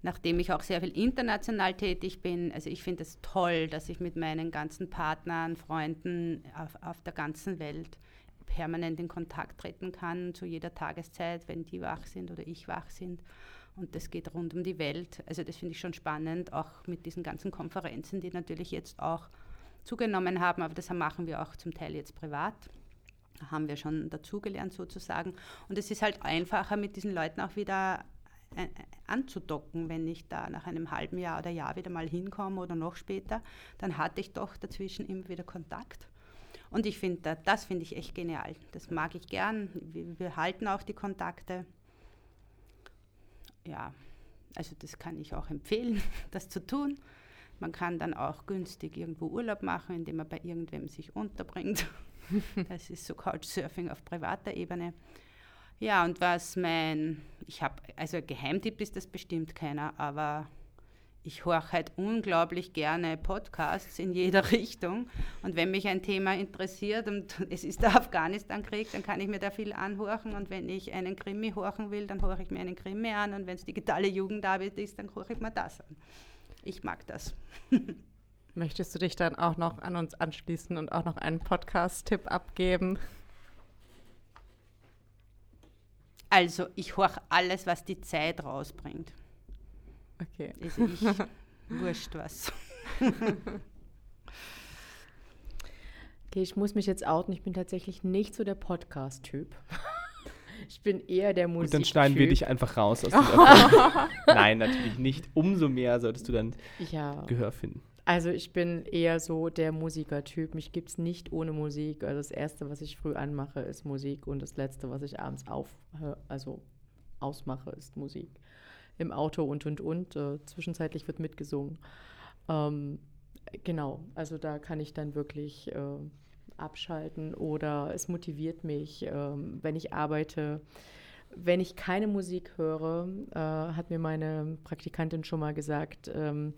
Nachdem ich auch sehr viel international tätig bin, also ich finde es toll, dass ich mit meinen ganzen Partnern, Freunden auf, auf der ganzen Welt permanent in Kontakt treten kann, zu jeder Tageszeit, wenn die wach sind oder ich wach sind. Und das geht rund um die Welt. Also das finde ich schon spannend, auch mit diesen ganzen Konferenzen, die natürlich jetzt auch zugenommen haben, aber das machen wir auch zum Teil jetzt privat haben wir schon dazugelernt sozusagen. Und es ist halt einfacher, mit diesen Leuten auch wieder äh, anzudocken, wenn ich da nach einem halben Jahr oder Jahr wieder mal hinkomme oder noch später, dann hatte ich doch dazwischen immer wieder Kontakt. Und ich finde, da- das finde ich echt genial. Das mag ich gern. Wir, wir halten auch die Kontakte. Ja, also das kann ich auch empfehlen, das zu tun. Man kann dann auch günstig irgendwo Urlaub machen, indem man bei irgendwem sich unterbringt. Das ist so Couchsurfing auf privater Ebene. Ja, und was mein, ich habe, also Geheimtipp ist das bestimmt keiner, aber ich höre halt unglaublich gerne Podcasts in jeder Richtung. Und wenn mich ein Thema interessiert und es ist der Afghanistan-Krieg, dann kann ich mir da viel anhören. Und wenn ich einen Krimi hören will, dann höre ich mir einen Krimi an. Und wenn es digitale Jugendarbeit ist, dann höre ich mir das an. Ich mag das. Möchtest du dich dann auch noch an uns anschließen und auch noch einen Podcast-Tipp abgeben? Also, ich höre alles, was die Zeit rausbringt. Okay. Also ich, wurscht was. Okay, ich muss mich jetzt outen. Ich bin tatsächlich nicht so der Podcast-Typ. Ich bin eher der Musik. Und dann schneiden wir dich einfach raus aus dieser. Nein, natürlich nicht. Umso mehr solltest du dann Ja. Gehör finden. Also ich bin eher so der Musikertyp. Mich gibt es nicht ohne Musik. Also das Erste, was ich früh anmache, ist Musik und das Letzte, was ich abends auf, also ausmache, ist Musik. Im Auto und und und. Äh, zwischenzeitlich wird mitgesungen. Ähm, genau, also da kann ich dann wirklich äh, abschalten oder es motiviert mich, ähm, wenn ich arbeite. Wenn ich keine Musik höre, äh, hat mir meine Praktikantin schon mal gesagt, ähm,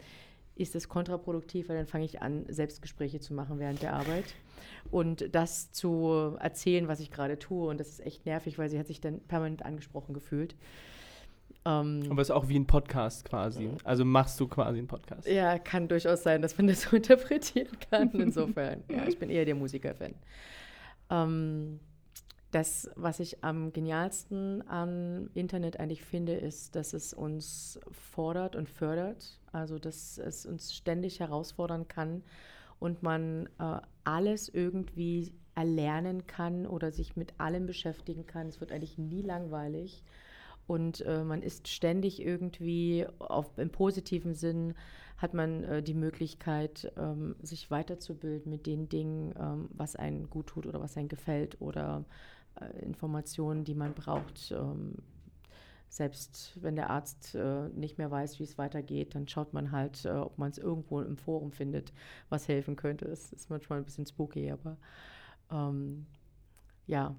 ist es kontraproduktiv, weil dann fange ich an, Selbstgespräche zu machen während der Arbeit und das zu erzählen, was ich gerade tue. Und das ist echt nervig, weil sie hat sich dann permanent angesprochen gefühlt. Ähm, Aber es ist auch wie ein Podcast quasi. Also machst du quasi einen Podcast. ja, kann durchaus sein, dass man das so interpretieren kann. Insofern, ja, ich bin eher der Musiker-Fan. Ähm, das, was ich am genialsten am Internet eigentlich finde, ist, dass es uns fordert und fördert. Also, dass es uns ständig herausfordern kann und man äh, alles irgendwie erlernen kann oder sich mit allem beschäftigen kann. Es wird eigentlich nie langweilig. Und äh, man ist ständig irgendwie, auf, im positiven Sinn, hat man äh, die Möglichkeit, ähm, sich weiterzubilden mit den Dingen, ähm, was einen gut tut oder was einem gefällt oder äh, Informationen, die man braucht. Ähm, selbst wenn der Arzt äh, nicht mehr weiß, wie es weitergeht, dann schaut man halt, äh, ob man es irgendwo im Forum findet, was helfen könnte. Es ist manchmal ein bisschen spooky, aber ähm, ja.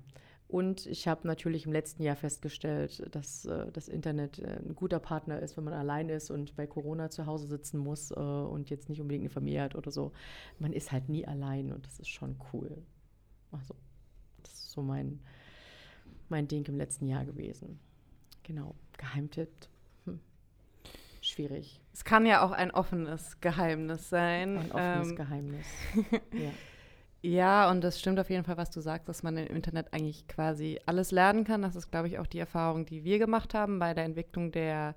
Und ich habe natürlich im letzten Jahr festgestellt, dass äh, das Internet äh, ein guter Partner ist, wenn man allein ist und bei Corona zu Hause sitzen muss äh, und jetzt nicht unbedingt eine Familie hat oder so. Man ist halt nie allein und das ist schon cool. Also, das ist so mein, mein Ding im letzten Jahr gewesen. Genau. Geheimtipp. Hm. Schwierig. Es kann ja auch ein offenes Geheimnis sein. Ein offenes Ähm, Geheimnis. ja. Ja, und das stimmt auf jeden Fall, was du sagst, dass man im Internet eigentlich quasi alles lernen kann. Das ist, glaube ich, auch die Erfahrung, die wir gemacht haben bei der Entwicklung der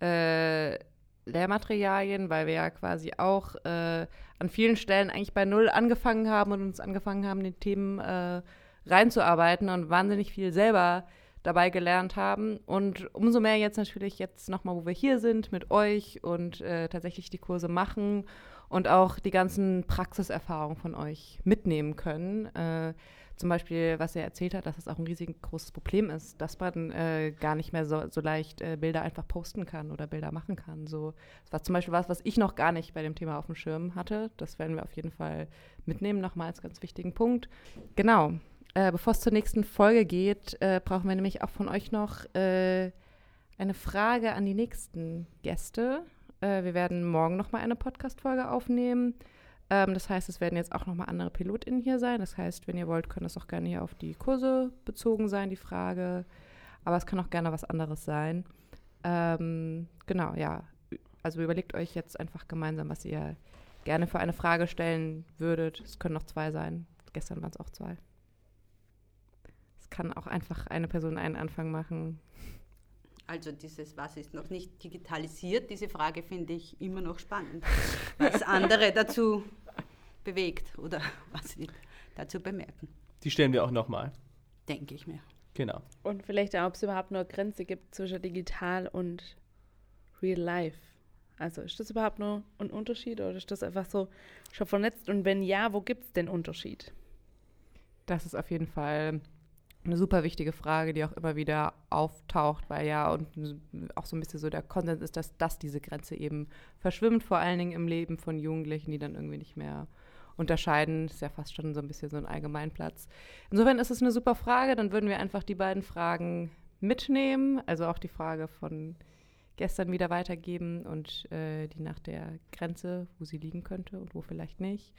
äh, Lehrmaterialien, weil wir ja quasi auch äh, an vielen Stellen eigentlich bei Null angefangen haben und uns angefangen haben, die Themen äh, reinzuarbeiten und wahnsinnig viel selber dabei gelernt haben. Und umso mehr jetzt natürlich jetzt nochmal, wo wir hier sind mit euch und äh, tatsächlich die Kurse machen und auch die ganzen Praxiserfahrungen von euch mitnehmen können. Äh, zum Beispiel, was er erzählt hat, dass es auch ein riesig großes Problem ist, dass man äh, gar nicht mehr so, so leicht äh, Bilder einfach posten kann oder Bilder machen kann. So, das war zum Beispiel was, was ich noch gar nicht bei dem Thema auf dem Schirm hatte. Das werden wir auf jeden Fall mitnehmen, nochmal als ganz wichtigen Punkt. Genau. Äh, bevor es zur nächsten Folge geht, äh, brauchen wir nämlich auch von euch noch äh, eine Frage an die nächsten Gäste. Äh, wir werden morgen nochmal eine Podcast-Folge aufnehmen. Ähm, das heißt, es werden jetzt auch nochmal andere PilotInnen hier sein. Das heißt, wenn ihr wollt, kann das auch gerne hier auf die Kurse bezogen sein, die Frage. Aber es kann auch gerne was anderes sein. Ähm, genau, ja. Also überlegt euch jetzt einfach gemeinsam, was ihr gerne für eine Frage stellen würdet. Es können noch zwei sein. Gestern waren es auch zwei. Es kann auch einfach eine Person einen Anfang machen. Also dieses, was ist noch nicht digitalisiert, diese Frage finde ich immer noch spannend, was andere dazu bewegt oder was sie dazu bemerken, Die stellen wir auch nochmal. denke ich mir. Genau. Und vielleicht auch, ob es überhaupt nur eine Grenze gibt zwischen digital und real life. Also ist das überhaupt nur ein Unterschied oder ist das einfach so schon vernetzt? Und wenn ja, wo gibt es den Unterschied? Das ist auf jeden Fall eine super wichtige Frage, die auch immer wieder auftaucht, weil ja und auch so ein bisschen so der Konsens ist, dass, dass diese Grenze eben verschwimmt, vor allen Dingen im Leben von Jugendlichen, die dann irgendwie nicht mehr unterscheiden. Ist ja fast schon so ein bisschen so ein Allgemeinplatz. Insofern ist es eine super Frage. Dann würden wir einfach die beiden Fragen mitnehmen, also auch die Frage von gestern wieder weitergeben und äh, die nach der Grenze, wo sie liegen könnte und wo vielleicht nicht.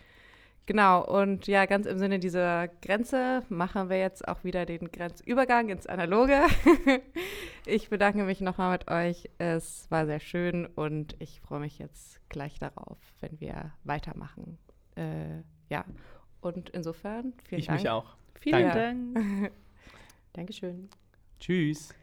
Genau, und ja, ganz im Sinne dieser Grenze machen wir jetzt auch wieder den Grenzübergang ins Analoge. ich bedanke mich nochmal mit euch. Es war sehr schön und ich freue mich jetzt gleich darauf, wenn wir weitermachen. Äh, ja, und insofern vielen ich Dank. mich auch. Vielen Danke. Dank. Dankeschön. Tschüss.